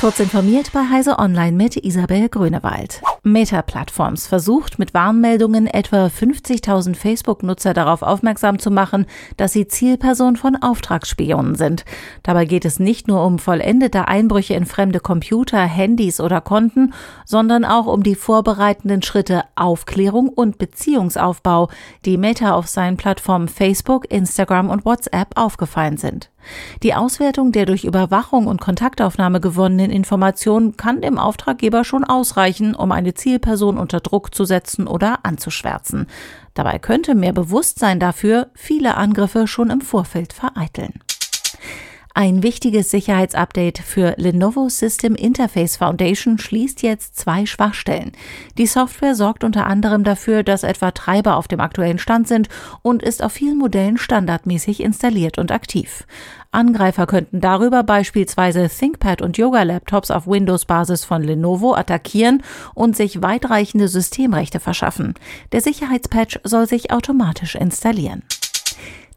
Kurz informiert bei Heise Online mit Isabel Grünewald. Meta Platforms versucht mit Warnmeldungen etwa 50.000 Facebook-Nutzer darauf aufmerksam zu machen, dass sie Zielperson von Auftragsspionen sind. Dabei geht es nicht nur um vollendete Einbrüche in fremde Computer, Handys oder Konten, sondern auch um die vorbereitenden Schritte Aufklärung und Beziehungsaufbau, die Meta auf seinen Plattformen Facebook, Instagram und WhatsApp aufgefallen sind. Die Auswertung der durch Überwachung und Kontaktaufnahme gewonnenen Informationen kann dem Auftraggeber schon ausreichen, um eine Zielperson unter Druck zu setzen oder anzuschwärzen. Dabei könnte mehr Bewusstsein dafür viele Angriffe schon im Vorfeld vereiteln. Ein wichtiges Sicherheitsupdate für Lenovo System Interface Foundation schließt jetzt zwei Schwachstellen. Die Software sorgt unter anderem dafür, dass etwa Treiber auf dem aktuellen Stand sind und ist auf vielen Modellen standardmäßig installiert und aktiv. Angreifer könnten darüber beispielsweise ThinkPad und Yoga-Laptops auf Windows-Basis von Lenovo attackieren und sich weitreichende Systemrechte verschaffen. Der Sicherheitspatch soll sich automatisch installieren.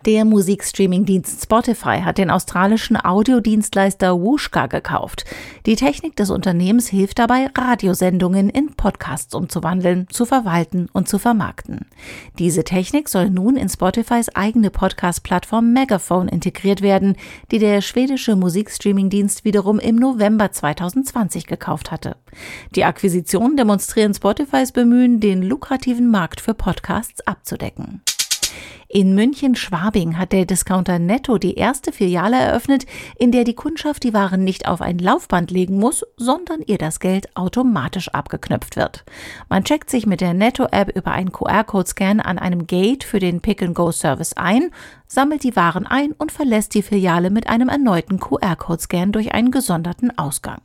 Der Musikstreaming-Dienst Spotify hat den australischen Audiodienstleister Wooshka gekauft. Die Technik des Unternehmens hilft dabei, Radiosendungen in Podcasts umzuwandeln, zu verwalten und zu vermarkten. Diese Technik soll nun in Spotifys eigene Podcast-Plattform Megaphone integriert werden, die der schwedische Musikstreaming-Dienst wiederum im November 2020 gekauft hatte. Die Akquisitionen demonstrieren Spotifys Bemühen, den lukrativen Markt für Podcasts abzudecken. In München-Schwabing hat der Discounter Netto die erste Filiale eröffnet, in der die Kundschaft die Waren nicht auf ein Laufband legen muss, sondern ihr das Geld automatisch abgeknüpft wird. Man checkt sich mit der Netto-App über einen QR-Code-Scan an einem Gate für den Pick-and-Go-Service ein, sammelt die Waren ein und verlässt die Filiale mit einem erneuten QR-Code-Scan durch einen gesonderten Ausgang.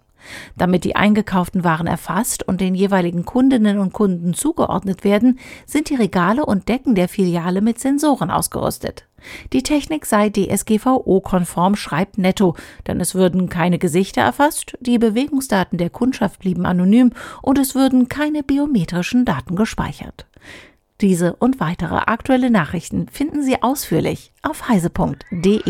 Damit die eingekauften Waren erfasst und den jeweiligen Kundinnen und Kunden zugeordnet werden, sind die Regale und Decken der Filiale mit Sensoren ausgerüstet. Die Technik sei DSGVO-konform, schreibt Netto, denn es würden keine Gesichter erfasst, die Bewegungsdaten der Kundschaft blieben anonym und es würden keine biometrischen Daten gespeichert. Diese und weitere aktuelle Nachrichten finden Sie ausführlich auf heise.de.